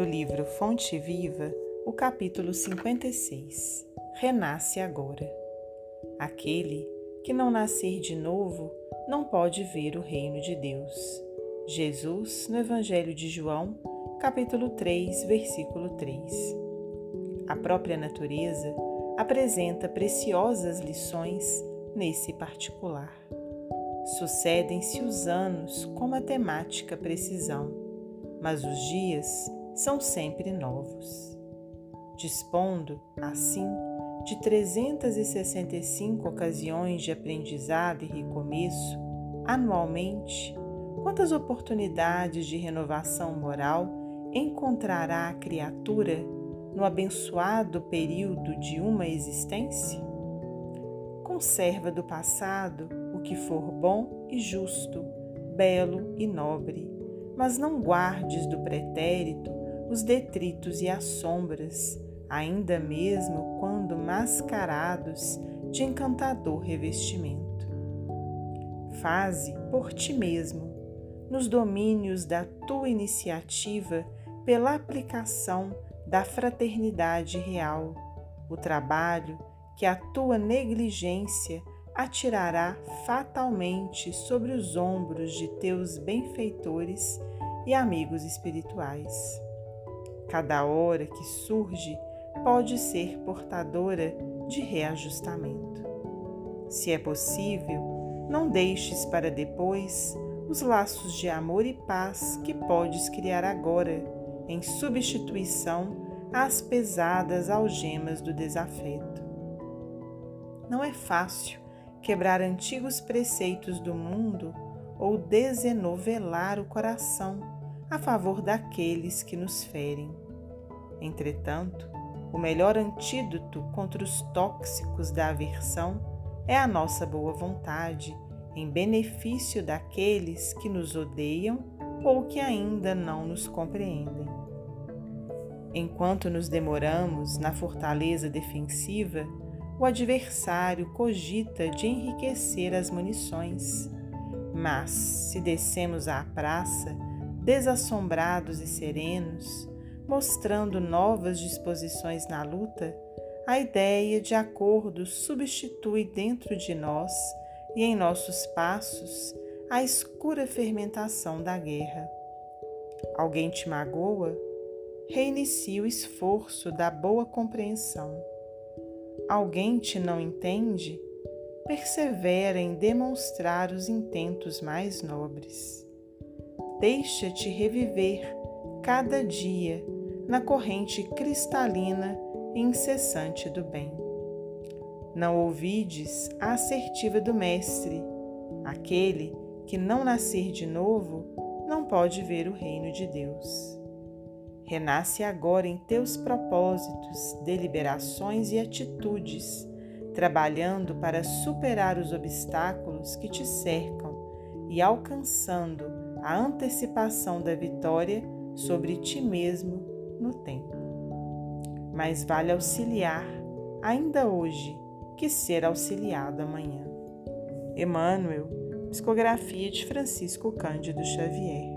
do livro Fonte Viva, o capítulo 56. Renasce agora. Aquele que não nascer de novo não pode ver o reino de Deus. Jesus, no Evangelho de João, capítulo 3, versículo 3. A própria natureza apresenta preciosas lições nesse particular. Sucedem-se os anos com matemática precisão, mas os dias são sempre novos. Dispondo, assim, de 365 ocasiões de aprendizado e recomeço anualmente, quantas oportunidades de renovação moral encontrará a criatura no abençoado período de uma existência? Conserva do passado o que for bom e justo, belo e nobre, mas não guardes do pretérito os detritos e as sombras, ainda mesmo quando mascarados de encantador revestimento. Faze por ti mesmo, nos domínios da tua iniciativa, pela aplicação da fraternidade real, o trabalho que a tua negligência atirará fatalmente sobre os ombros de teus benfeitores e amigos espirituais. Cada hora que surge pode ser portadora de reajustamento. Se é possível, não deixes para depois os laços de amor e paz que podes criar agora, em substituição às pesadas algemas do desafeto. Não é fácil quebrar antigos preceitos do mundo ou desenovelar o coração a favor daqueles que nos ferem. Entretanto, o melhor antídoto contra os tóxicos da aversão é a nossa boa vontade, em benefício daqueles que nos odeiam ou que ainda não nos compreendem. Enquanto nos demoramos na fortaleza defensiva, o adversário cogita de enriquecer as munições. Mas, se descemos à praça, desassombrados e serenos, mostrando novas disposições na luta, a ideia de acordo substitui dentro de nós e em nossos passos a escura fermentação da guerra. Alguém te magoa? Reinicie o esforço da boa compreensão alguém te não entende, persevera em demonstrar os intentos mais nobres. Deixa-te reviver cada dia na corrente cristalina e incessante do bem. Não ouvides a assertiva do Mestre, aquele que não nascer de novo não pode ver o reino de Deus. Renasce agora em teus propósitos, deliberações e atitudes, trabalhando para superar os obstáculos que te cercam e alcançando a antecipação da vitória sobre ti mesmo no tempo. Mas vale auxiliar ainda hoje que ser auxiliado amanhã. Emmanuel, psicografia de Francisco Cândido Xavier.